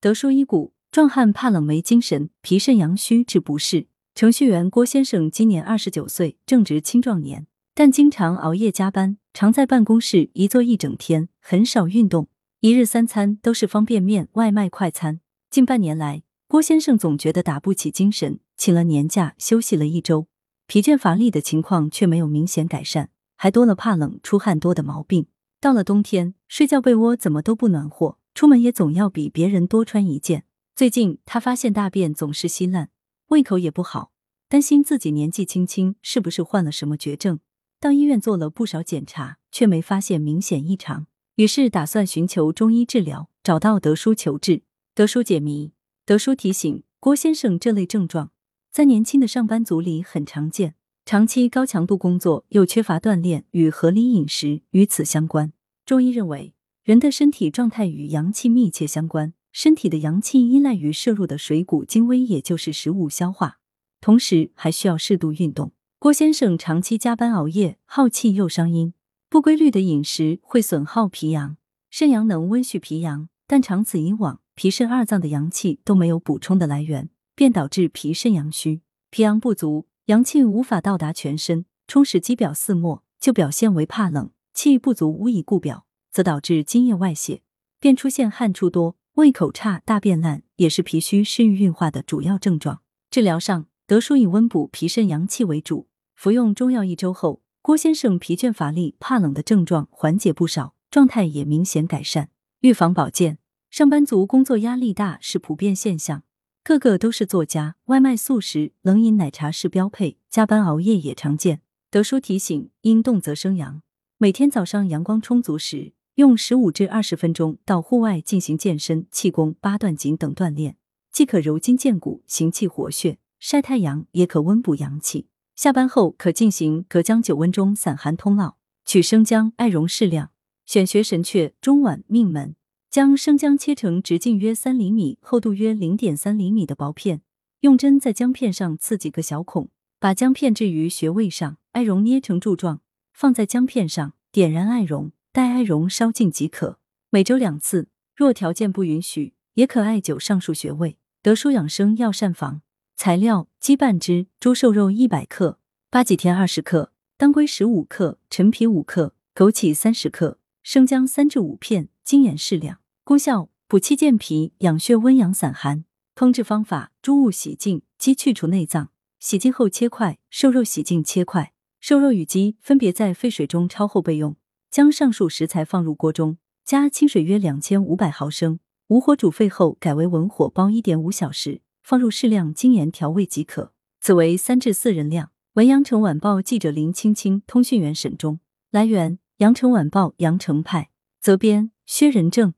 德叔医骨，壮汉怕冷没精神，脾肾阳虚致不适。程序员郭先生今年二十九岁，正值青壮年，但经常熬夜加班，常在办公室一坐一整天，很少运动，一日三餐都是方便面、外卖快餐。近半年来，郭先生总觉得打不起精神，请了年假休息了一周，疲倦乏力的情况却没有明显改善，还多了怕冷、出汗多的毛病。到了冬天，睡觉被窝怎么都不暖和，出门也总要比别人多穿一件。最近他发现大便总是稀烂，胃口也不好，担心自己年纪轻轻是不是患了什么绝症。到医院做了不少检查，却没发现明显异常，于是打算寻求中医治疗，找到德叔求治。德叔解谜，德叔提醒郭先生，这类症状在年轻的上班族里很常见，长期高强度工作又缺乏锻炼，与合理饮食与此相关。中医认为，人的身体状态与阳气密切相关，身体的阳气依赖于摄入的水谷精微，也就是食物消化，同时还需要适度运动。郭先生长期加班熬夜，耗气又伤阴，不规律的饮食会损耗脾阳，肾阳能温煦脾阳，但长此以往。脾肾二脏的阳气都没有补充的来源，便导致脾肾阳虚，脾阳不足，阳气无法到达全身，充实肌表四末，就表现为怕冷；气不足无以固表，则导致津液外泄，便出现汗出多、胃口差、大便烂，也是脾虚湿郁运化的主要症状。治疗上，德叔以温补脾肾阳气为主，服用中药一周后，郭先生疲倦乏力、怕冷的症状缓解不少，状态也明显改善。预防保健。上班族工作压力大是普遍现象，个个都是作家，外卖速食、冷饮奶茶是标配，加班熬夜也常见。德叔提醒：因动则生阳，每天早上阳光充足时，用十五至二十分钟到户外进行健身、气功、八段锦等锻炼，既可柔筋健骨、行气活血；晒太阳也可温补阳气。下班后可进行隔姜九温中散寒通络，取生姜、艾绒适量，选穴神阙、中脘、命门。将生姜切成直径约三厘米、厚度约零点三厘米的薄片，用针在姜片上刺几个小孔，把姜片置于穴位上，艾绒捏成柱状，放在姜片上，点燃艾绒，待艾绒烧尽即可。每周两次，若条件不允许，也可艾灸上述穴位。德舒养生药膳房材料：鸡半只，猪瘦肉一百克，八戟天二十克，当归十五克，陈皮五克，枸杞三十克，生姜三至五片。精盐适量，功效补气健脾、养血温阳散寒。烹制方法：猪物洗净，鸡去除内脏，洗净后切块；瘦肉洗净切块。瘦肉与鸡分别在沸水中焯后备用。将上述食材放入锅中，加清水约两千五百毫升，无火煮沸后改为文火煲一点五小时，放入适量精盐调味即可。此为三至四人量。文阳城晚报记者林青青，通讯员沈忠。来源：阳城晚报阳城派。责编。薛仁正。